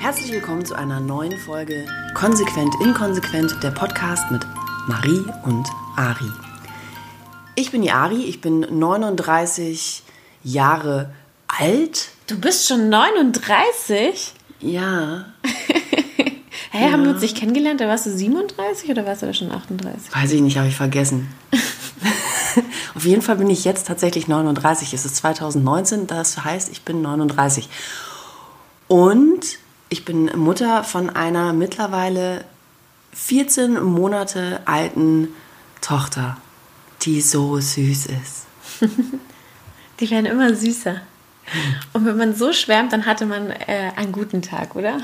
Herzlich willkommen zu einer neuen Folge Konsequent Inkonsequent, der Podcast mit Marie und Ari. Ich bin die Ari, ich bin 39 Jahre alt. Du bist schon 39? Ja. Hä, ja. haben wir uns nicht kennengelernt? Da warst du 37 oder warst du da schon 38? Weiß ich nicht, habe ich vergessen. Auf jeden Fall bin ich jetzt tatsächlich 39. Es ist 2019, das heißt, ich bin 39. Und ich bin Mutter von einer mittlerweile 14 Monate alten Tochter, die so süß ist. die werden immer süßer. Und wenn man so schwärmt, dann hatte man äh, einen guten Tag, oder?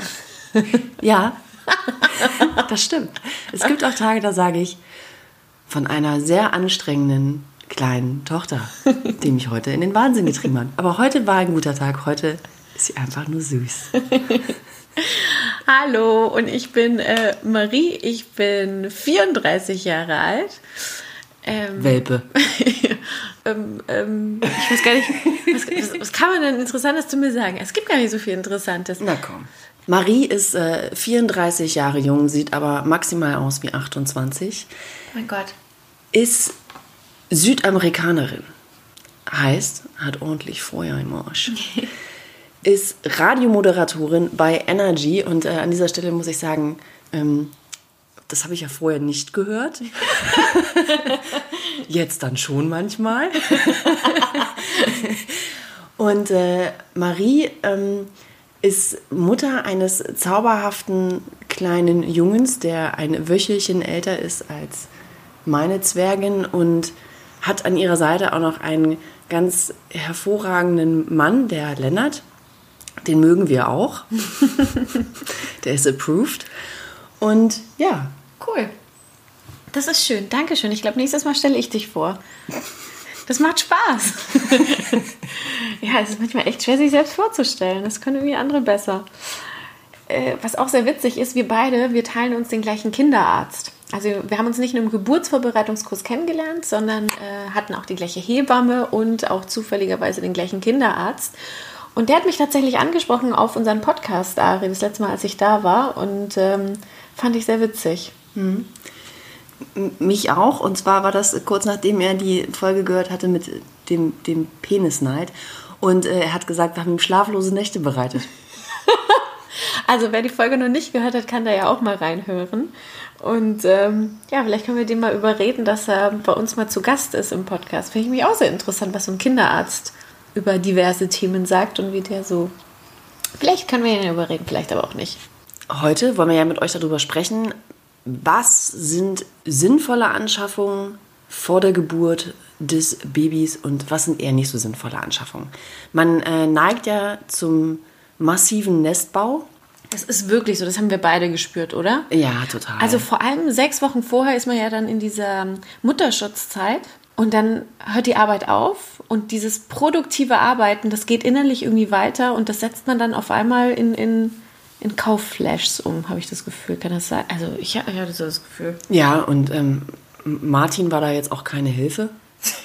ja, das stimmt. Es gibt auch Tage, da sage ich, von einer sehr anstrengenden kleinen Tochter, die mich heute in den Wahnsinn getrieben hat. Aber heute war ein guter Tag. Heute ist sie einfach nur süß. Hallo, und ich bin äh, Marie, ich bin 34 Jahre alt. Ähm, Welpe. ähm, ähm, ich weiß gar nicht, was, was, was, kann man denn Interessantes zu mir sagen? Es gibt gar nicht so viel Interessantes. Na komm. Marie ist äh, 34 Jahre jung, sieht aber maximal aus wie 28. Mein Gott. Ist Südamerikanerin. Heißt, hat ordentlich Feuer im Arsch. ist Radiomoderatorin bei Energy und äh, an dieser Stelle muss ich sagen, ähm, das habe ich ja vorher nicht gehört. Jetzt dann schon manchmal. und äh, Marie ähm, ist Mutter eines zauberhaften kleinen Jungens, der ein Wöchelchen älter ist als meine Zwergin und hat an ihrer Seite auch noch einen ganz hervorragenden Mann, der Lennart. Den mögen wir auch. der ist approved. Und ja. Cool. Das ist schön. Dankeschön. Ich glaube, nächstes Mal stelle ich dich vor. Das macht Spaß. ja, es ist manchmal echt schwer, sich selbst vorzustellen. Das können irgendwie andere besser. Äh, was auch sehr witzig ist, wir beide, wir teilen uns den gleichen Kinderarzt. Also wir haben uns nicht nur im Geburtsvorbereitungskurs kennengelernt, sondern äh, hatten auch die gleiche Hebamme und auch zufälligerweise den gleichen Kinderarzt. Und der hat mich tatsächlich angesprochen auf unseren Podcast, Ari, das letzte Mal, als ich da war. Und ähm, fand ich sehr witzig. Mhm. Mich auch. Und zwar war das kurz nachdem er die Folge gehört hatte mit dem, dem Penisneid. Und äh, er hat gesagt, wir haben ihm schlaflose Nächte bereitet. also wer die Folge noch nicht gehört hat, kann da ja auch mal reinhören. Und ähm, ja, vielleicht können wir den mal überreden, dass er bei uns mal zu Gast ist im Podcast. Finde ich mich auch sehr interessant, was so ein Kinderarzt über diverse Themen sagt und wie der so. Vielleicht können wir ihn überreden, vielleicht aber auch nicht. Heute wollen wir ja mit euch darüber sprechen, was sind sinnvolle Anschaffungen vor der Geburt des Babys und was sind eher nicht so sinnvolle Anschaffungen. Man äh, neigt ja zum massiven Nestbau. Das ist wirklich so, das haben wir beide gespürt, oder? Ja, total. Also vor allem sechs Wochen vorher ist man ja dann in dieser Mutterschutzzeit. Und dann hört die Arbeit auf und dieses produktive Arbeiten, das geht innerlich irgendwie weiter und das setzt man dann auf einmal in, in, in Kaufflashs um, habe ich das Gefühl. Kann das sein? Also ich, ich hatte so das Gefühl. Ja, und ähm, Martin war da jetzt auch keine Hilfe.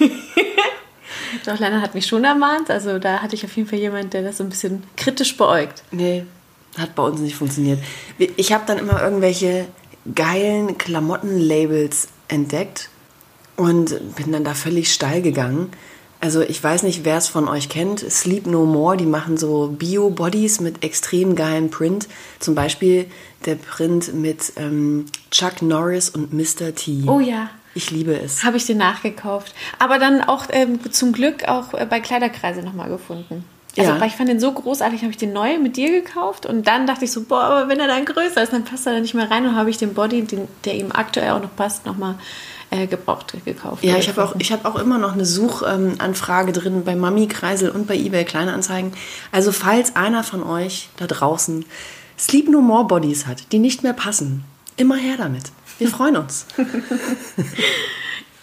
Doch, Lena hat mich schon ermahnt. Also da hatte ich auf jeden Fall jemanden, der das so ein bisschen kritisch beäugt. Nee, hat bei uns nicht funktioniert. Ich habe dann immer irgendwelche geilen Klamottenlabels entdeckt und bin dann da völlig steil gegangen. Also ich weiß nicht, wer es von euch kennt. Sleep No More, die machen so Bio-Bodies mit extrem geilem Print. Zum Beispiel der Print mit ähm, Chuck Norris und Mr. T. Oh ja. Ich liebe es. Habe ich den nachgekauft. Aber dann auch ähm, zum Glück auch äh, bei Kleiderkreise nochmal gefunden. Also, ja. weil ich fand den so großartig, habe ich den neu mit dir gekauft und dann dachte ich so, boah, aber wenn er dann größer ist, dann passt er da nicht mehr rein und habe ich den Body, den, der ihm aktuell auch noch passt, nochmal äh, gebraucht gekauft. Ja, ich habe auch, hab auch immer noch eine Suchanfrage drin bei Mami Kreisel und bei eBay Kleinanzeigen. Also falls einer von euch da draußen Sleep No More Bodies hat, die nicht mehr passen, immer her damit. Wir freuen uns.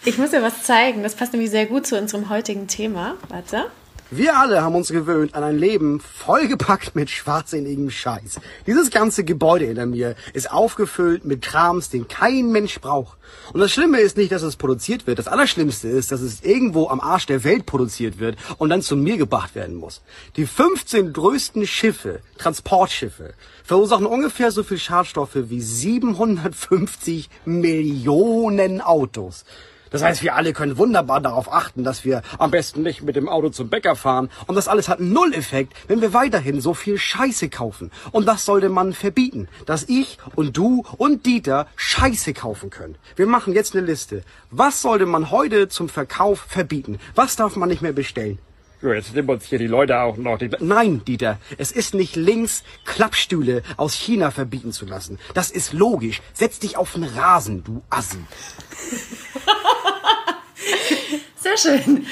Ich muss dir was zeigen. Das passt nämlich sehr gut zu unserem heutigen Thema. Warte. Wir alle haben uns gewöhnt an ein Leben vollgepackt mit schwachsinnigem Scheiß. Dieses ganze Gebäude hinter mir ist aufgefüllt mit Krams, den kein Mensch braucht. Und das Schlimme ist nicht, dass es produziert wird. Das Allerschlimmste ist, dass es irgendwo am Arsch der Welt produziert wird und dann zu mir gebracht werden muss. Die 15 größten Schiffe, Transportschiffe, verursachen ungefähr so viel Schadstoffe wie 750 Millionen Autos. Das heißt, wir alle können wunderbar darauf achten, dass wir am besten nicht mit dem Auto zum Bäcker fahren. Und das alles hat null Effekt, wenn wir weiterhin so viel Scheiße kaufen. Und das sollte man verbieten, dass ich und du und Dieter Scheiße kaufen können. Wir machen jetzt eine Liste. Was sollte man heute zum Verkauf verbieten? Was darf man nicht mehr bestellen? Jo, jetzt nehmen uns hier die Leute auch noch. Die Nein, Dieter, es ist nicht links, Klappstühle aus China verbieten zu lassen. Das ist logisch. Setz dich auf den Rasen, du Assi. Sehr schön.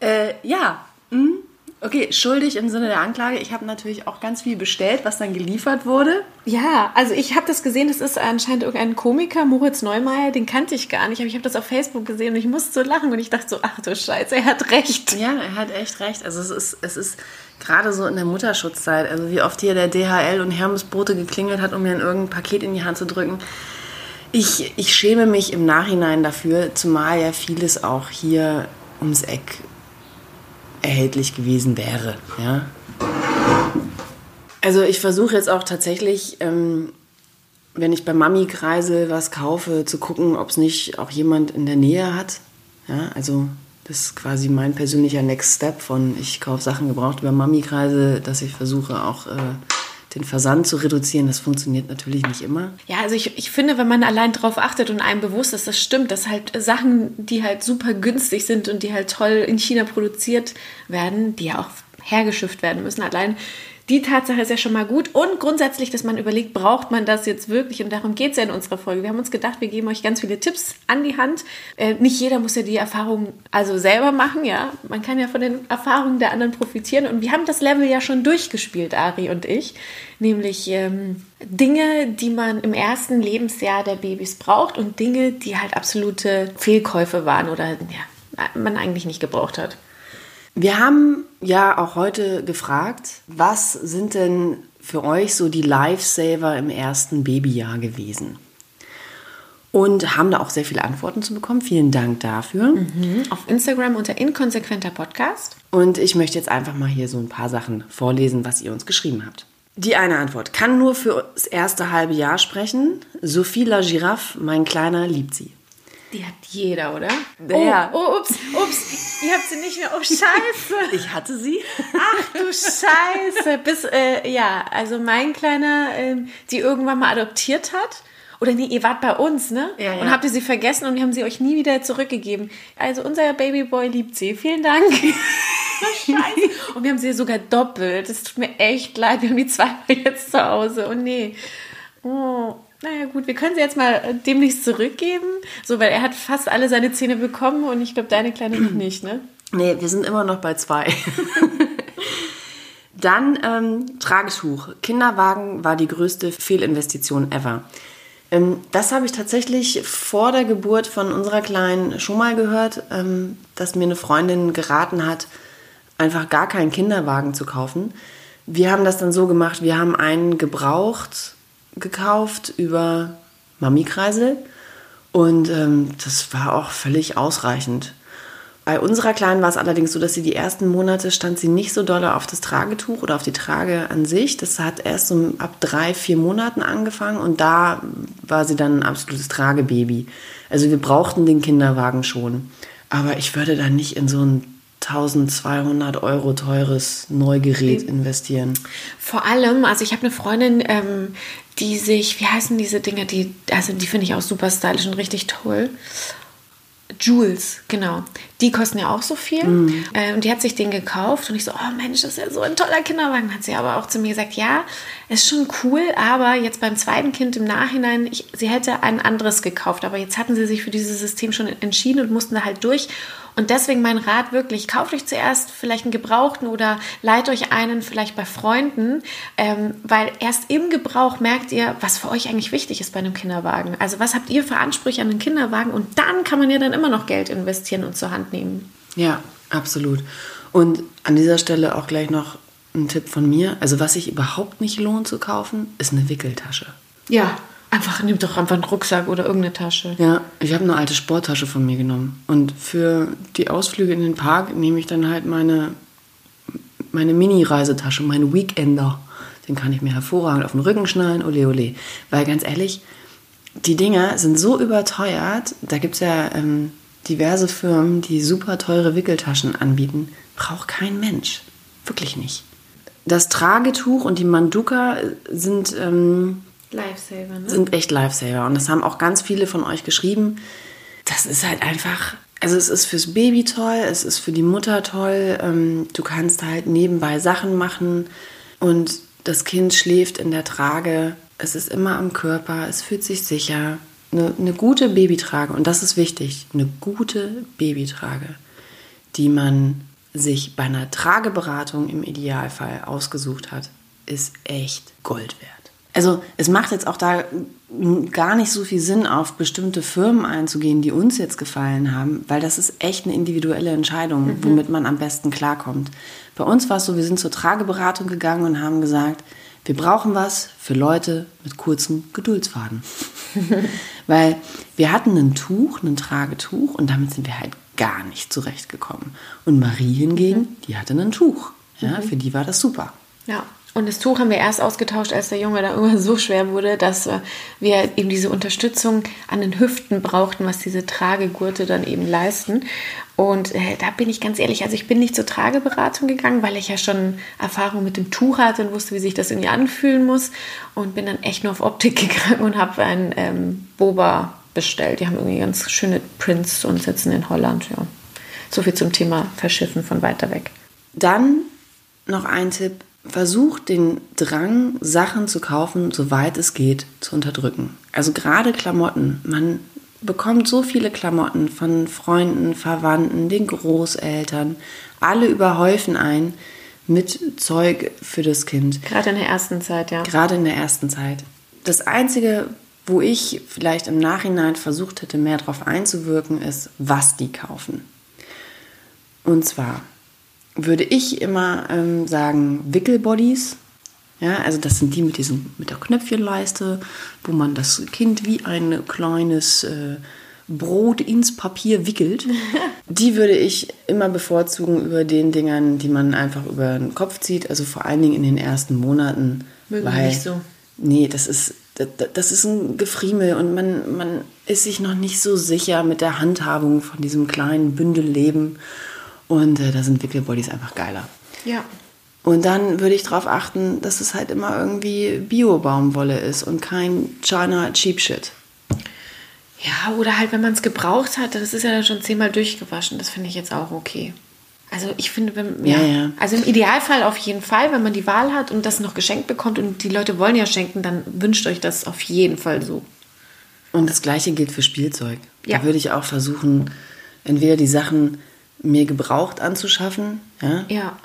Äh, ja. Hm. Okay, schuldig im Sinne der Anklage. Ich habe natürlich auch ganz viel bestellt, was dann geliefert wurde. Ja, also ich habe das gesehen, das ist anscheinend irgendein Komiker, Moritz Neumeier, den kannte ich gar nicht, aber ich habe das auf Facebook gesehen und ich musste so lachen und ich dachte so, ach du Scheiße, er hat recht. Ja, er hat echt recht. Also es ist, es ist gerade so in der Mutterschutzzeit, also wie oft hier der DHL und Hermesbrote geklingelt hat, um mir irgendein Paket in die Hand zu drücken. Ich, ich schäme mich im Nachhinein dafür, zumal ja vieles auch hier ums Eck erhältlich gewesen wäre. Ja? Also ich versuche jetzt auch tatsächlich, ähm, wenn ich bei Mami kreise was kaufe, zu gucken, ob es nicht auch jemand in der Nähe hat. Ja, also das ist quasi mein persönlicher Next Step von ich kaufe Sachen gebraucht über Mami kreise, dass ich versuche auch äh, den Versand zu reduzieren. Das funktioniert natürlich nicht immer. Ja, also ich, ich finde, wenn man allein darauf achtet und einem bewusst ist, das stimmt, dass halt Sachen, die halt super günstig sind und die halt toll in China produziert werden, die ja auch hergeschifft werden müssen, allein die Tatsache ist ja schon mal gut. Und grundsätzlich, dass man überlegt, braucht man das jetzt wirklich? Und darum geht es ja in unserer Folge. Wir haben uns gedacht, wir geben euch ganz viele Tipps an die Hand. Äh, nicht jeder muss ja die Erfahrung also selber machen, ja. Man kann ja von den Erfahrungen der anderen profitieren. Und wir haben das Level ja schon durchgespielt, Ari und ich. Nämlich ähm, Dinge, die man im ersten Lebensjahr der Babys braucht und Dinge, die halt absolute Fehlkäufe waren oder ja, man eigentlich nicht gebraucht hat. Wir haben ja auch heute gefragt, was sind denn für euch so die Lifesaver im ersten Babyjahr gewesen? Und haben da auch sehr viele Antworten zu bekommen. Vielen Dank dafür. Mhm. Auf Instagram unter inkonsequenter Podcast. Und ich möchte jetzt einfach mal hier so ein paar Sachen vorlesen, was ihr uns geschrieben habt. Die eine Antwort kann nur für das erste halbe Jahr sprechen. Sophie La Giraffe, mein Kleiner, liebt sie. Die hat jeder, oder? Ja. Oh, oh, ups, ups. Ihr habt sie nicht mehr. Oh, scheiße. Ich hatte sie. Ach du Scheiße. Bis, äh, ja, also mein Kleiner, äh, die irgendwann mal adoptiert hat. Oder nee, ihr wart bei uns, ne? Ja, ja. Und habt ihr sie vergessen und wir haben sie euch nie wieder zurückgegeben. Also unser Babyboy liebt sie. Vielen Dank. Scheiße. Und wir haben sie sogar doppelt. Es tut mir echt leid. Wir haben die zweimal jetzt zu Hause. Oh nee. Oh. Naja, gut, wir können sie jetzt mal äh, demnächst zurückgeben. So, weil er hat fast alle seine Zähne bekommen und ich glaube, deine Kleine noch nicht, ne? Nee, wir sind immer noch bei zwei. Dann ähm, Tragetuch. Kinderwagen war die größte Fehlinvestition ever. Ähm, das habe ich tatsächlich vor der Geburt von unserer Kleinen schon mal gehört, ähm, dass mir eine Freundin geraten hat, einfach gar keinen Kinderwagen zu kaufen. Wir haben das dann so gemacht, wir haben einen gebraucht gekauft über Mami-Kreisel und ähm, das war auch völlig ausreichend. Bei unserer Kleinen war es allerdings so, dass sie die ersten Monate stand sie nicht so doll auf das Tragetuch oder auf die Trage an sich. Das hat erst so ab drei, vier Monaten angefangen und da war sie dann ein absolutes Tragebaby. Also wir brauchten den Kinderwagen schon. Aber ich würde da nicht in so ein 1200 Euro teures Neugerät investieren. Vor allem, also ich habe eine Freundin, ähm, die sich, wie heißen diese Dinge, die, also die finde ich auch super stylisch und richtig toll. Jules, genau. Die kosten ja auch so viel. Mhm. Äh, und die hat sich den gekauft und ich so, oh Mensch, das ist ja so ein toller Kinderwagen. Hat sie aber auch zu mir gesagt, ja, ist schon cool, aber jetzt beim zweiten Kind im Nachhinein, ich, sie hätte ein anderes gekauft, aber jetzt hatten sie sich für dieses System schon entschieden und mussten da halt durch. Und deswegen mein Rat wirklich, kauft euch zuerst vielleicht einen Gebrauchten oder leiht euch einen vielleicht bei Freunden, ähm, weil erst im Gebrauch merkt ihr, was für euch eigentlich wichtig ist bei einem Kinderwagen. Also was habt ihr für Ansprüche an den Kinderwagen und dann kann man ja dann immer noch Geld investieren und zur Hand nehmen. Ja, absolut. Und an dieser Stelle auch gleich noch ein Tipp von mir. Also was sich überhaupt nicht lohnt zu kaufen, ist eine Wickeltasche. Ja, einfach nimm doch einfach einen Rucksack oder irgendeine Tasche. Ja, ich habe eine alte Sporttasche von mir genommen. Und für die Ausflüge in den Park nehme ich dann halt meine, meine Mini-Reisetasche, meine Weekender. Den kann ich mir hervorragend auf den Rücken schnallen, ole ole. Weil ganz ehrlich, die Dinger sind so überteuert. Da gibt es ja ähm, diverse Firmen, die super teure Wickeltaschen anbieten. Braucht kein Mensch. Wirklich nicht. Das Tragetuch und die Manduka sind, ähm, Lifesaver, ne? sind echt Lifesaver. Und das haben auch ganz viele von euch geschrieben. Das ist halt einfach, also es ist fürs Baby toll, es ist für die Mutter toll. Ähm, du kannst halt nebenbei Sachen machen und das Kind schläft in der Trage. Es ist immer am Körper, es fühlt sich sicher. Eine, eine gute Babytrage, und das ist wichtig, eine gute Babytrage, die man sich bei einer Trageberatung im Idealfall ausgesucht hat, ist echt Gold wert. Also es macht jetzt auch da gar nicht so viel Sinn, auf bestimmte Firmen einzugehen, die uns jetzt gefallen haben, weil das ist echt eine individuelle Entscheidung, womit man am besten klarkommt. Bei uns war es so, wir sind zur Trageberatung gegangen und haben gesagt, wir brauchen was für Leute mit kurzem Geduldsfaden. weil wir hatten ein Tuch, ein Tragetuch und damit sind wir halt gar nicht zurechtgekommen. Und Marie hingegen, die hatte ein Tuch. Ja, Für die war das super. Ja. Und das Tuch haben wir erst ausgetauscht, als der Junge da irgendwann so schwer wurde, dass wir eben diese Unterstützung an den Hüften brauchten, was diese Tragegurte dann eben leisten. Und äh, da bin ich ganz ehrlich, also ich bin nicht zur Trageberatung gegangen, weil ich ja schon Erfahrung mit dem Tuch hatte und wusste, wie sich das irgendwie anfühlen muss. Und bin dann echt nur auf Optik gegangen und habe ein ähm, Boba bestellt. Die haben irgendwie ganz schöne Prints und sitzen in Holland. Ja. So viel zum Thema Verschiffen von weiter weg. Dann noch ein Tipp. Versucht den Drang, Sachen zu kaufen, soweit es geht, zu unterdrücken. Also gerade Klamotten. Man bekommt so viele Klamotten von Freunden, Verwandten, den Großeltern. Alle überhäufen ein mit Zeug für das Kind. Gerade in der ersten Zeit, ja. Gerade in der ersten Zeit. Das Einzige, wo ich vielleicht im Nachhinein versucht hätte, mehr darauf einzuwirken, ist, was die kaufen. Und zwar würde ich immer ähm, sagen, Wickelbodies. Ja, also das sind die mit diesem mit der Knöpfchenleiste, wo man das Kind wie ein kleines äh, Brot ins Papier wickelt. Die würde ich immer bevorzugen über den Dingern, die man einfach über den Kopf zieht. Also vor allen Dingen in den ersten Monaten. Mögen wir nicht so. Nee, das ist, das, das ist ein Gefriemel und man, man ist sich noch nicht so sicher mit der Handhabung von diesem kleinen Bündelleben. Und äh, da sind Wickelbodies einfach geiler. Ja. Und dann würde ich darauf achten, dass es halt immer irgendwie Bio-Baumwolle ist und kein China Cheap Shit. Ja, oder halt, wenn man es gebraucht hat, das ist ja dann schon zehnmal durchgewaschen. Das finde ich jetzt auch okay. Also ich finde, wenn, ja, Ja, ja. also im Idealfall auf jeden Fall, wenn man die Wahl hat und das noch geschenkt bekommt und die Leute wollen ja schenken, dann wünscht euch das auf jeden Fall so. Und das gleiche gilt für Spielzeug. Ja. Da würde ich auch versuchen, entweder die Sachen mir gebraucht anzuschaffen, ja, Ja.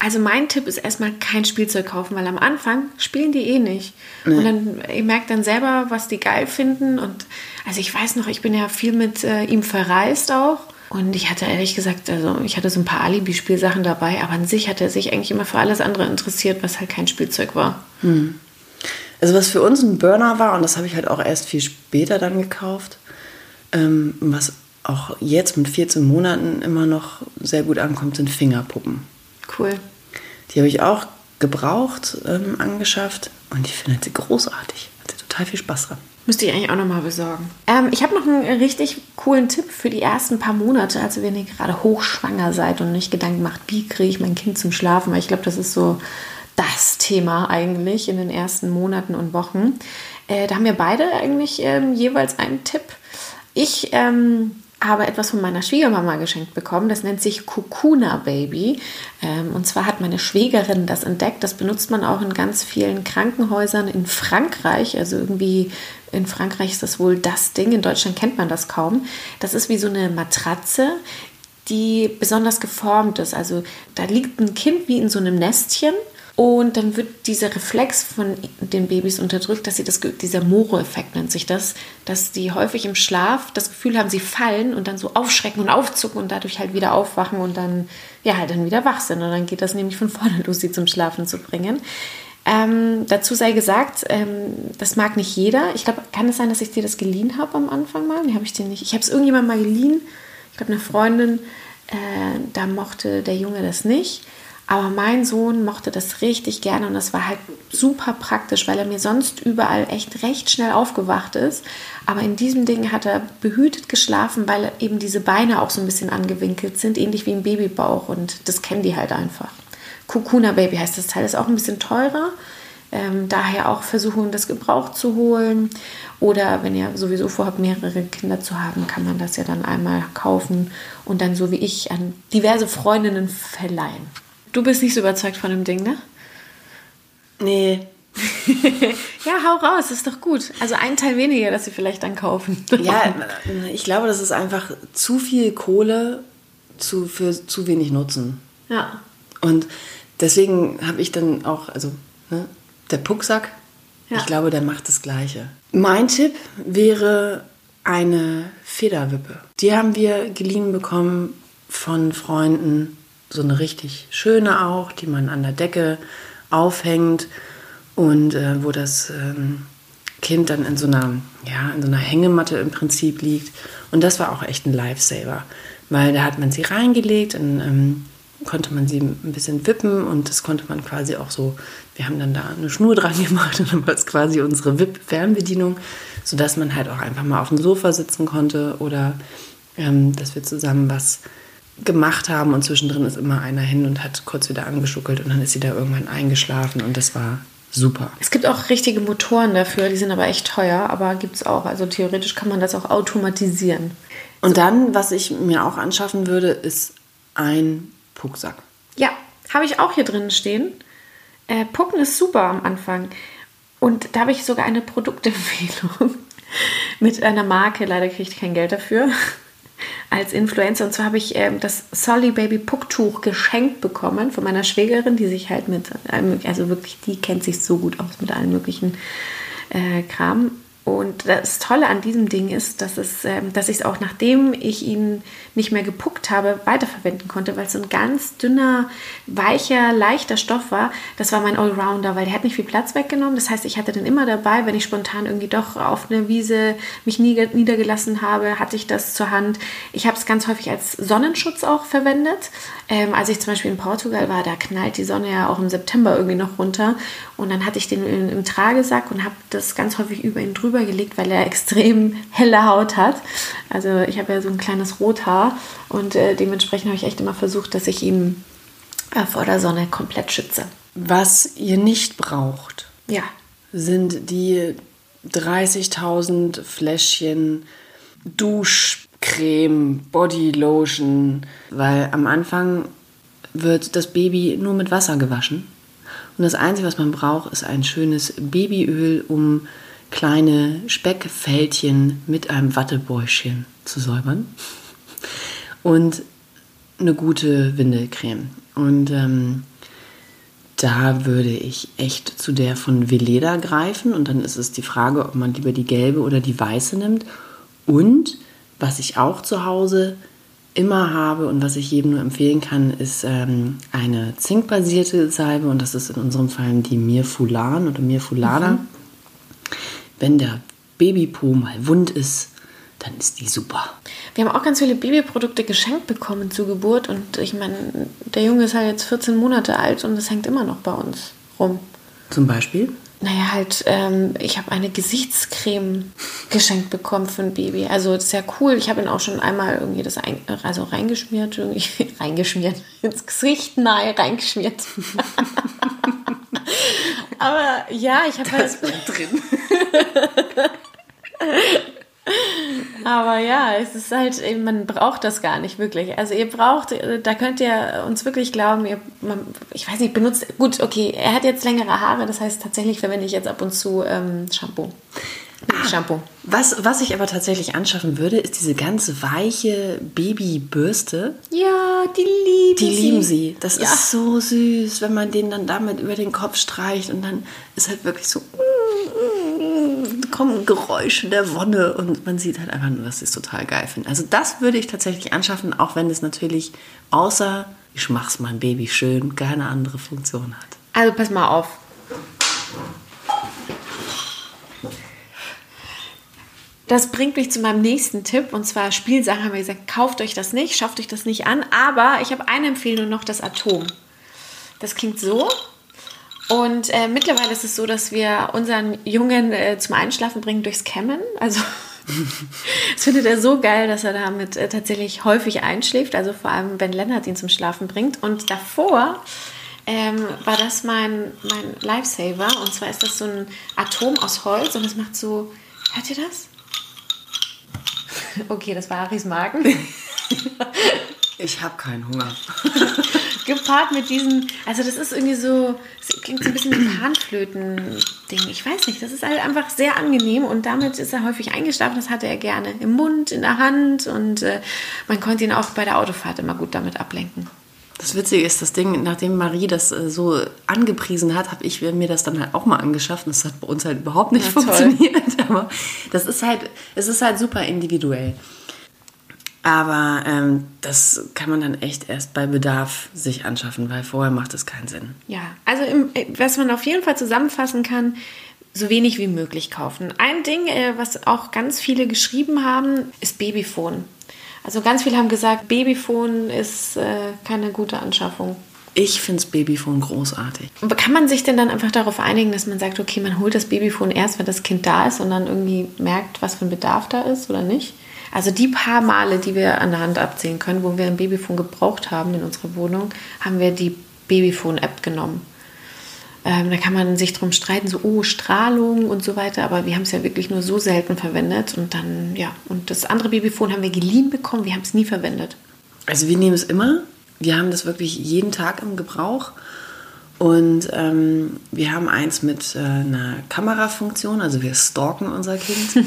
Also mein Tipp ist erstmal kein Spielzeug kaufen, weil am Anfang spielen die eh nicht. Und dann, ihr merkt dann selber, was die geil finden. Und also ich weiß noch, ich bin ja viel mit äh, ihm verreist auch. Und ich hatte ehrlich gesagt, also ich hatte so ein paar Alibi-Spielsachen dabei, aber an sich hat er sich eigentlich immer für alles andere interessiert, was halt kein Spielzeug war. Also was für uns ein Burner war, und das habe ich halt auch erst viel später dann gekauft, ähm, was auch jetzt mit 14 Monaten immer noch sehr gut ankommt, sind Fingerpuppen. Cool. Die habe ich auch gebraucht, ähm, angeschafft und die findet sie großartig. Hat sie total viel Spaß dran. Müsste ich eigentlich auch nochmal besorgen. Ähm, ich habe noch einen richtig coolen Tipp für die ersten paar Monate, also wenn ihr gerade hochschwanger seid und nicht Gedanken macht, wie kriege ich mein Kind zum Schlafen, weil ich glaube, das ist so das Thema eigentlich in den ersten Monaten und Wochen. Äh, da haben wir beide eigentlich ähm, jeweils einen Tipp. Ich ähm, habe etwas von meiner Schwiegermama geschenkt bekommen. Das nennt sich Kukuna Baby. Ähm, und zwar hat meine Schwägerin das entdeckt. Das benutzt man auch in ganz vielen Krankenhäusern in Frankreich. Also irgendwie in Frankreich ist das wohl das Ding. In Deutschland kennt man das kaum. Das ist wie so eine Matratze, die besonders geformt ist. Also da liegt ein Kind wie in so einem Nestchen und dann wird dieser Reflex von den Babys unterdrückt, dass sie das, dieser Moro-Effekt nennt sich das, dass die häufig im Schlaf das Gefühl haben, sie fallen und dann so aufschrecken und aufzucken und dadurch halt wieder aufwachen und dann, ja, halt dann wieder wach sind. Und dann geht das nämlich von vorne los, sie zum Schlafen zu bringen. Ähm, dazu sei gesagt, ähm, das mag nicht jeder. Ich glaube, kann es sein, dass ich dir das geliehen habe am Anfang mal? Nee, habe ich dir nicht. Ich habe es irgendjemand mal geliehen. Ich glaube, eine Freundin, äh, da mochte der Junge das nicht. Aber mein Sohn mochte das richtig gerne und das war halt super praktisch, weil er mir sonst überall echt recht schnell aufgewacht ist. Aber in diesem Ding hat er behütet geschlafen, weil eben diese Beine auch so ein bisschen angewinkelt sind, ähnlich wie im Babybauch und das kennen die halt einfach. Kukuna Baby heißt das Teil, ist auch ein bisschen teurer. Ähm, daher auch versuchen, das gebraucht zu holen. Oder wenn ihr sowieso vorhabt, mehrere Kinder zu haben, kann man das ja dann einmal kaufen und dann so wie ich an diverse Freundinnen verleihen. Du bist nicht so überzeugt von dem Ding, ne? Nee. ja, hau raus, ist doch gut. Also ein Teil weniger, dass sie vielleicht dann kaufen. ja, ich glaube, das ist einfach zu viel Kohle zu, für zu wenig Nutzen. Ja. Und deswegen habe ich dann auch, also ne, der Pucksack, ja. ich glaube, der macht das Gleiche. Mein Tipp wäre eine Federwippe. Die haben wir geliehen bekommen von Freunden so eine richtig schöne auch, die man an der Decke aufhängt und äh, wo das ähm, Kind dann in so einer ja in so einer Hängematte im Prinzip liegt. Und das war auch echt ein Lifesaver, weil da hat man sie reingelegt und ähm, konnte man sie ein bisschen wippen und das konnte man quasi auch so, wir haben dann da eine Schnur dran gemacht und dann war es quasi unsere Wipp-Fernbedienung, sodass man halt auch einfach mal auf dem Sofa sitzen konnte oder ähm, dass wir zusammen was gemacht haben und zwischendrin ist immer einer hin und hat kurz wieder angeschuckelt und dann ist sie da irgendwann eingeschlafen und das war super. Es gibt auch richtige Motoren dafür, die sind aber echt teuer, aber gibt es auch. Also theoretisch kann man das auch automatisieren. Und dann, was ich mir auch anschaffen würde, ist ein Pucksack. Ja, habe ich auch hier drin stehen. Äh, Pucken ist super am Anfang. Und da habe ich sogar eine Produktempfehlung mit einer Marke. Leider kriege ich kein Geld dafür als Influencer. Und zwar habe ich ähm, das Solly Baby Pucktuch geschenkt bekommen von meiner Schwägerin, die sich halt mit, also wirklich, die kennt sich so gut aus mit allen möglichen äh, Kram. Und das Tolle an diesem Ding ist, dass, es, ähm, dass ich es auch nachdem ich ihn nicht mehr gepuckt habe, weiterverwenden konnte, weil es so ein ganz dünner, weicher, leichter Stoff war. Das war mein Allrounder, weil der hat nicht viel Platz weggenommen. Das heißt, ich hatte den immer dabei, wenn ich spontan irgendwie doch auf einer Wiese mich niedergelassen habe, hatte ich das zur Hand. Ich habe es ganz häufig als Sonnenschutz auch verwendet. Ähm, als ich zum Beispiel in Portugal war, da knallt die Sonne ja auch im September irgendwie noch runter. Und dann hatte ich den im, im Tragesack und habe das ganz häufig über ihn drüber gelegt, weil er extrem helle Haut hat. Also ich habe ja so ein kleines Rothaar und äh, dementsprechend habe ich echt immer versucht, dass ich ihn äh, vor der Sonne komplett schütze. Was ihr nicht braucht, ja. sind die 30.000 Fläschchen Dusch Creme, Bodylotion, weil am Anfang wird das Baby nur mit Wasser gewaschen. Und das Einzige, was man braucht, ist ein schönes Babyöl, um kleine Speckfältchen mit einem Wattebäuschen zu säubern. Und eine gute Windelcreme. Und ähm, da würde ich echt zu der von Veleda greifen. Und dann ist es die Frage, ob man lieber die gelbe oder die weiße nimmt. Und was ich auch zu Hause immer habe und was ich jedem nur empfehlen kann, ist ähm, eine zinkbasierte Salbe und das ist in unserem Fall die Mirfulan oder Mirfulana. Mhm. Wenn der Babypo mal wund ist, dann ist die super. Wir haben auch ganz viele Babyprodukte geschenkt bekommen zur Geburt und ich meine, der Junge ist halt jetzt 14 Monate alt und das hängt immer noch bei uns rum. Zum Beispiel? Naja, halt, ähm, ich habe eine Gesichtscreme geschenkt bekommen für ein Baby. Also sehr cool. Ich habe ihn auch schon einmal irgendwie das ein, also reingeschmiert, irgendwie reingeschmiert, ins Gesicht nahe reingeschmiert. Aber ja, ich habe halt drin. Aber ja, es ist halt, man braucht das gar nicht wirklich. Also ihr braucht, da könnt ihr uns wirklich glauben, ihr, man, ich weiß nicht, benutzt, gut, okay, er hat jetzt längere Haare, das heißt tatsächlich verwende ich jetzt ab und zu ähm, Shampoo. Shampoo. Was, was ich aber tatsächlich anschaffen würde, ist diese ganz weiche Babybürste. Ja, die lieben Die lieben sie. Das Ja. ist so süß, wenn man den dann damit über den Kopf streicht und dann ist halt wirklich so kommen Geräusche der Wonne und man sieht halt einfach nur, dass sie es total geil finden. Also das würde ich tatsächlich anschaffen, auch wenn es natürlich außer ich mach's mein Baby schön keine andere Funktion hat. Also pass mal auf. Das bringt mich zu meinem nächsten Tipp und zwar Spielsachen haben wir gesagt, kauft euch das nicht, schafft euch das nicht an, aber ich habe eine Empfehlung noch, das Atom. Das klingt so. Und äh, mittlerweile ist es so, dass wir unseren Jungen äh, zum Einschlafen bringen durchs Kämmen. Also das findet er so geil, dass er damit äh, tatsächlich häufig einschläft. Also vor allem, wenn Lennart ihn zum Schlafen bringt. Und davor ähm, war das mein, mein Lifesaver. Und zwar ist das so ein Atom aus Holz und es macht so. Hört ihr das? Okay, das war Aris Magen. Ich habe keinen Hunger. Gepaart mit diesen, also das ist irgendwie so, es klingt so ein bisschen wie Panflöten-Ding. Ich weiß nicht, das ist halt einfach sehr angenehm und damit ist er häufig eingeschlafen. Das hatte er gerne im Mund, in der Hand und äh, man konnte ihn auch bei der Autofahrt immer gut damit ablenken. Das Witzige ist, das Ding, nachdem Marie das äh, so angepriesen hat, habe ich mir das dann halt auch mal angeschafft. Und das hat bei uns halt überhaupt nicht Na, funktioniert. Aber das ist halt, es ist halt super individuell. Aber ähm, das kann man dann echt erst bei Bedarf sich anschaffen, weil vorher macht es keinen Sinn. Ja, also im, äh, was man auf jeden Fall zusammenfassen kann, so wenig wie möglich kaufen. Ein Ding, äh, was auch ganz viele geschrieben haben, ist Babyphone. Also ganz viele haben gesagt, Babyphone ist äh, keine gute Anschaffung. Ich finde das Babyphone großartig. Aber Kann man sich denn dann einfach darauf einigen, dass man sagt, okay, man holt das Babyphone erst, wenn das Kind da ist und dann irgendwie merkt, was für ein Bedarf da ist oder nicht? Also die paar Male, die wir an der Hand abzählen können, wo wir ein Babyphone gebraucht haben in unserer Wohnung, haben wir die Babyphone-App genommen. Ähm, da kann man sich drum streiten, so, oh, Strahlung und so weiter, aber wir haben es ja wirklich nur so selten verwendet und dann, ja, und das andere Babyphone haben wir geliehen bekommen, wir haben es nie verwendet. Also wir nehmen es immer. Wir haben das wirklich jeden Tag im Gebrauch. Und ähm, wir haben eins mit äh, einer Kamerafunktion, also wir stalken unser Kind.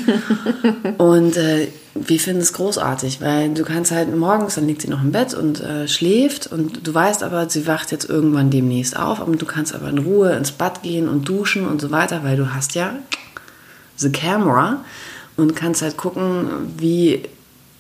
und äh, wir finden es großartig, weil du kannst halt morgens, dann liegt sie noch im Bett und äh, schläft und du weißt aber, sie wacht jetzt irgendwann demnächst auf, aber du kannst aber in Ruhe ins Bad gehen und duschen und so weiter, weil du hast ja the camera und kannst halt gucken, wie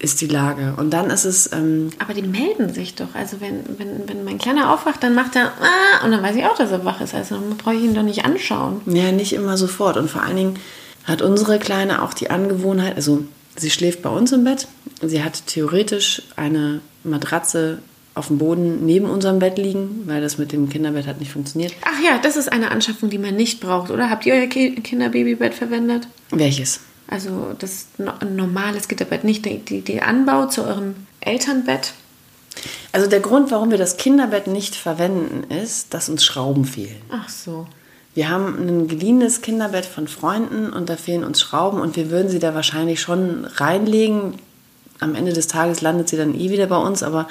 ist die Lage. Und dann ist es... Ähm, Aber die melden sich doch. Also wenn, wenn, wenn mein Kleiner aufwacht, dann macht er ah, und dann weiß ich auch, dass er wach ist. Also dann brauche ich ihn doch nicht anschauen. Ja, nicht immer sofort. Und vor allen Dingen hat unsere Kleine auch die Angewohnheit, also sie schläft bei uns im Bett. Sie hat theoretisch eine Matratze auf dem Boden neben unserem Bett liegen, weil das mit dem Kinderbett hat nicht funktioniert. Ach ja, das ist eine Anschaffung, die man nicht braucht, oder? Habt ihr euer Ki Kinderbabybett verwendet? Welches? Also das normales Gitterbett, nicht die, die, die Anbau zu eurem Elternbett. Also der Grund, warum wir das Kinderbett nicht verwenden, ist, dass uns Schrauben fehlen. Ach so. Wir haben ein geliehenes Kinderbett von Freunden und da fehlen uns Schrauben und wir würden sie da wahrscheinlich schon reinlegen. Am Ende des Tages landet sie dann eh wieder bei uns, aber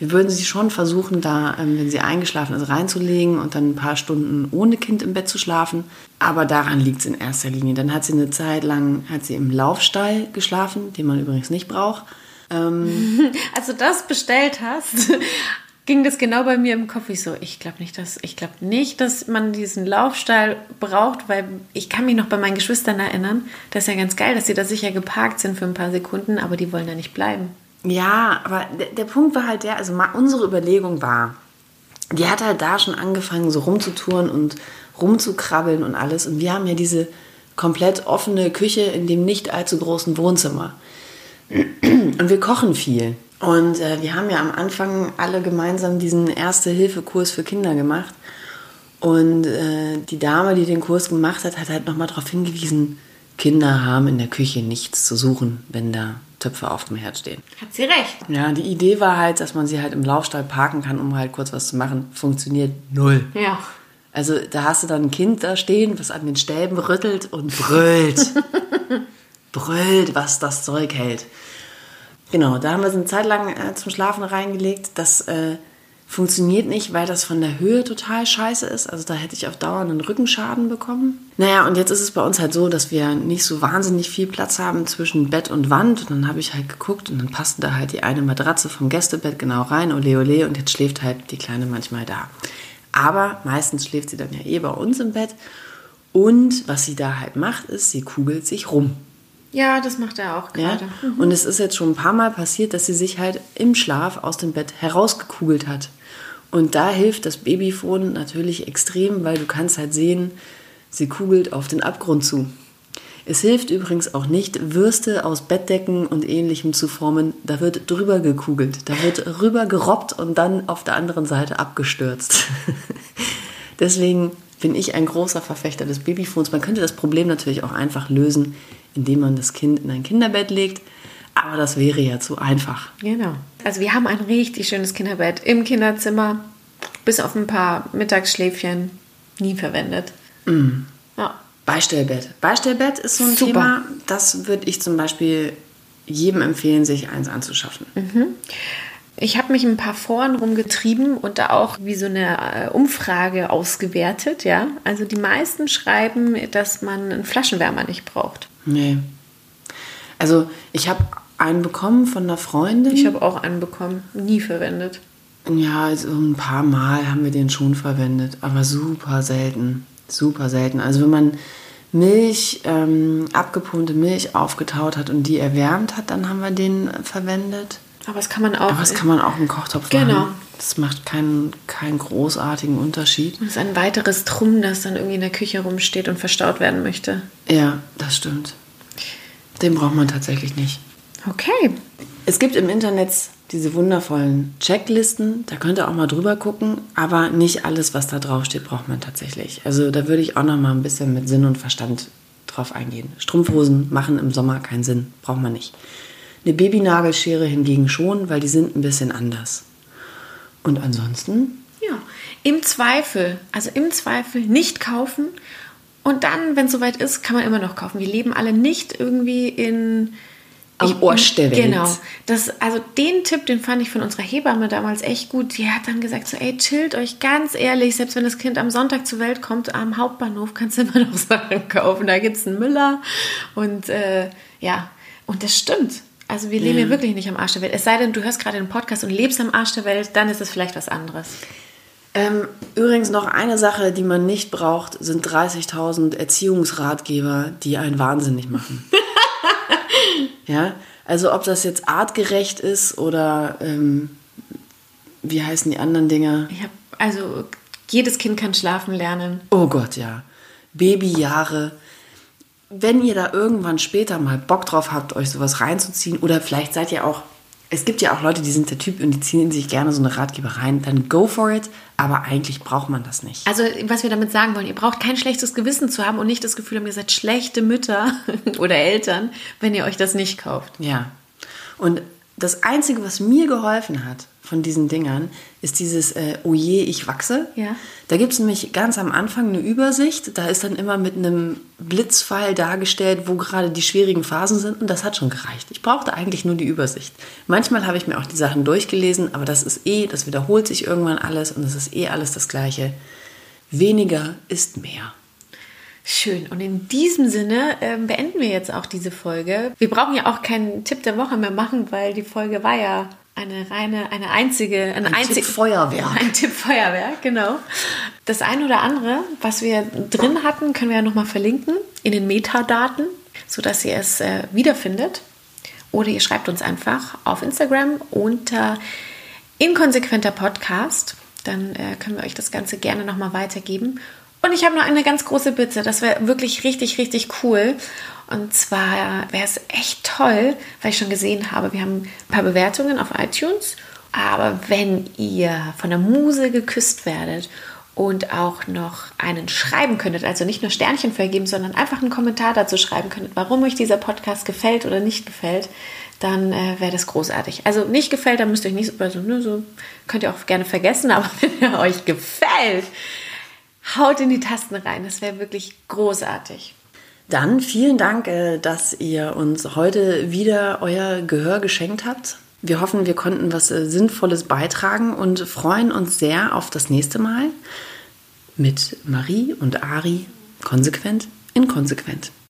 wir würden sie schon versuchen, da, ähm, wenn sie eingeschlafen ist, reinzulegen und dann ein paar Stunden ohne Kind im Bett zu schlafen. Aber daran liegt es in erster Linie. Dann hat sie eine Zeit lang hat sie im Laufstall geschlafen, den man übrigens nicht braucht. Als du das bestellt hast, ging das genau bei mir im Kopf. Ich so, ich glaube nicht, dass ich glaube nicht, dass man diesen Laufstall braucht, weil ich kann mich noch bei meinen Geschwistern erinnern. Das ist ja ganz geil, dass sie da sicher geparkt sind für ein paar Sekunden, aber die wollen da nicht bleiben. Ja, aber der, der Punkt war halt der, also unsere Überlegung war, die hat halt da schon angefangen, so rumzutouren und rumzukrabbeln und alles. Und wir haben ja diese komplett offene Küche in dem nicht allzu großen Wohnzimmer. Und wir kochen viel. Und äh, wir haben ja am Anfang alle gemeinsam diesen Erste-Hilfe-Kurs für Kinder gemacht. Und äh, die Dame, die den Kurs gemacht hat, hat halt nochmal darauf hingewiesen, Kinder haben in der Küche nichts zu suchen, wenn da Töpfe auf dem Herd stehen. Hat sie recht. Ja, die Idee war halt, dass man sie halt im Laufstall parken kann, um halt kurz was zu machen. Funktioniert null. Ja. Also da hast du dann ein Kind da stehen, was an den Stäben rüttelt und brüllt. brüllt, was das Zeug hält. Genau, da haben wir sie eine Zeit lang äh, zum Schlafen reingelegt. Das äh, Funktioniert nicht, weil das von der Höhe total scheiße ist. Also da hätte ich auf Dauer einen Rückenschaden bekommen. Naja, und jetzt ist es bei uns halt so, dass wir nicht so wahnsinnig viel Platz haben zwischen Bett und Wand. Und dann habe ich halt geguckt und dann passte da halt die eine Matratze vom Gästebett genau rein, ole ole, und jetzt schläft halt die Kleine manchmal da. Aber meistens schläft sie dann ja eh bei uns im Bett. Und was sie da halt macht, ist, sie kugelt sich rum. Ja, das macht er auch Ja? gerade. Mhm. Und es ist jetzt schon ein paar Mal passiert, dass sie sich halt im Schlaf aus dem Bett herausgekugelt hat. Und da hilft das Babyphone natürlich extrem, weil du kannst halt sehen, sie kugelt auf den Abgrund zu. Es hilft übrigens auch nicht, Würste aus Bettdecken und ähnlichem zu formen. Da wird drüber gekugelt. Da wird rüber gerobbt und dann auf der anderen Seite abgestürzt. Deswegen bin ich ein großer Verfechter des Babyphones. Man könnte das Problem natürlich auch einfach lösen, indem man das Kind in ein Kinderbett legt. Aber das wäre ja zu einfach. Genau. Also wir haben ein richtig schönes Kinderbett im Kinderzimmer, bis auf ein paar Mittagsschläfchen nie verwendet. Ja. Beistellbett. Beistellbett ist so ein Super. Thema, das würde ich zum Beispiel jedem empfehlen, sich eins anzuschaffen. Ich habe mich in ein paar Foren rumgetrieben und da auch wie so eine äh, Umfrage ausgewertet, ja. Also die meisten schreiben, dass man einen Flaschenwärmer nicht braucht. Nee. Also ich habe einen bekommen von einer Freundin. Ich habe auch einen bekommen, nie verwendet. Ja, so ein paar Mal haben wir den schon verwendet, aber super selten. Super selten. Also wenn man Milch, ähm, abgepumpte Milch aufgetaut hat und die erwärmt hat, dann haben wir den verwendet. Aber das kann man auch. Aber das kann man auch im Kochtopf Genau. machen. Das macht keinen, keinen großartigen Unterschied. das ist ein weiteres Drum, das dann irgendwie in der Küche rumsteht und verstaut werden möchte. Ja, das stimmt. Den braucht man tatsächlich nicht. Okay. Es gibt im Internet diese wundervollen Checklisten, da könnt ihr auch mal drüber gucken, aber nicht alles, was da drauf steht, braucht man tatsächlich. Also da würde ich auch noch mal ein bisschen mit Sinn und Verstand drauf eingehen. Strumpfhosen machen im Sommer keinen Sinn, braucht man nicht. Eine Babynagelschere hingegen schon, weil die sind ein bisschen anders. Und ansonsten, Ja, im Zweifel, also im Zweifel nicht kaufen und dann, wenn es soweit ist, kann man immer noch kaufen. Wir leben alle nicht irgendwie in Am Arsch der Welt. Genau. Das, also den Tipp, den fand ich von unserer Hebamme damals echt gut. Die hat dann gesagt so, ey, chillt euch ganz ehrlich, selbst wenn das Kind am Sonntag zur Welt kommt, am Hauptbahnhof kannst du immer noch Sachen kaufen. Da gibt es einen Müller und äh, ja, und das stimmt. Also wir leben ja. wirklich nicht am Arsch der Welt. Es sei denn, du hörst gerade den Podcast und lebst am Arsch der Welt, dann ist es vielleicht was anderes. ähm, übrigens noch eine Sache, die man nicht braucht, sind 30.000 Erziehungsratgeber, die einen wahnsinnig machen. ja, also ob das jetzt artgerecht ist oder ähm, wie heißen die anderen Dinger? Ich hab, also jedes Kind kann schlafen lernen. Oh Gott, ja. Babyjahre. Wenn ihr da irgendwann später mal Bock drauf habt, euch sowas reinzuziehen, oder vielleicht seid ihr auch, es gibt ja auch Leute, die sind der Typ und die ziehen sich gerne so eine Ratgeber rein, dann go for it, aber eigentlich braucht man das nicht. Also, was wir damit sagen wollen, ihr braucht kein schlechtes Gewissen zu haben und nicht das Gefühl haben, ihr seid schlechte Mütter oder Eltern, wenn ihr euch das nicht kauft. Ja. Und das Einzige, was mir geholfen hat von diesen Dingern, ist dieses äh, Oh je, ich wachse. Ja. Da gibt es nämlich ganz am Anfang eine Übersicht. Da ist dann immer mit einem Blitzpfeil dargestellt, wo gerade die schwierigen Phasen sind. Und das hat schon gereicht. Ich brauchte eigentlich nur die Übersicht. Manchmal habe ich mir auch die Sachen durchgelesen, aber das ist eh, das wiederholt sich irgendwann alles und es ist eh alles das Gleiche. Weniger ist mehr. Schön. Und in diesem Sinne ähm, beenden wir jetzt auch diese Folge. Wir brauchen ja auch keinen Tipp der Woche mehr machen, weil die Folge war ja eine reine, eine einzige, ein, Ein einzig, Tippfeuerwerk. Ein Tippfeuerwerk, genau. Das eine oder andere, was wir drin hatten, können wir ja nochmal verlinken in den Metadaten, sodass ihr es äh, wiederfindet. Oder ihr schreibt uns einfach auf Instagram unter inkonsequenter Podcast. Dann äh, können wir euch das Ganze gerne nochmal weitergeben. Und ich habe noch eine ganz große Bitte. Das wäre wirklich richtig, richtig cool. Und zwar wäre es echt toll, weil ich schon gesehen habe, wir haben ein paar Bewertungen auf iTunes. Aber wenn ihr von der Muse geküsst werdet und auch noch einen schreiben könntet, also nicht nur Sternchen vergeben, sondern einfach einen Kommentar dazu schreiben könntet, warum euch dieser Podcast gefällt oder nicht gefällt, dann äh, wäre das großartig. Also nicht gefällt, dann müsst ihr euch nicht also, ne, so könnt ihr auch gerne vergessen, aber wenn er euch gefällt, haut in die Tasten rein. Das wäre wirklich großartig. Dann vielen Dank, äh, dass ihr uns heute wieder euer Gehör geschenkt habt. Wir hoffen, wir konnten was äh, Sinnvolles beitragen und freuen uns sehr auf das nächste Mal mit Marie und Ari konsequent inkonsequent.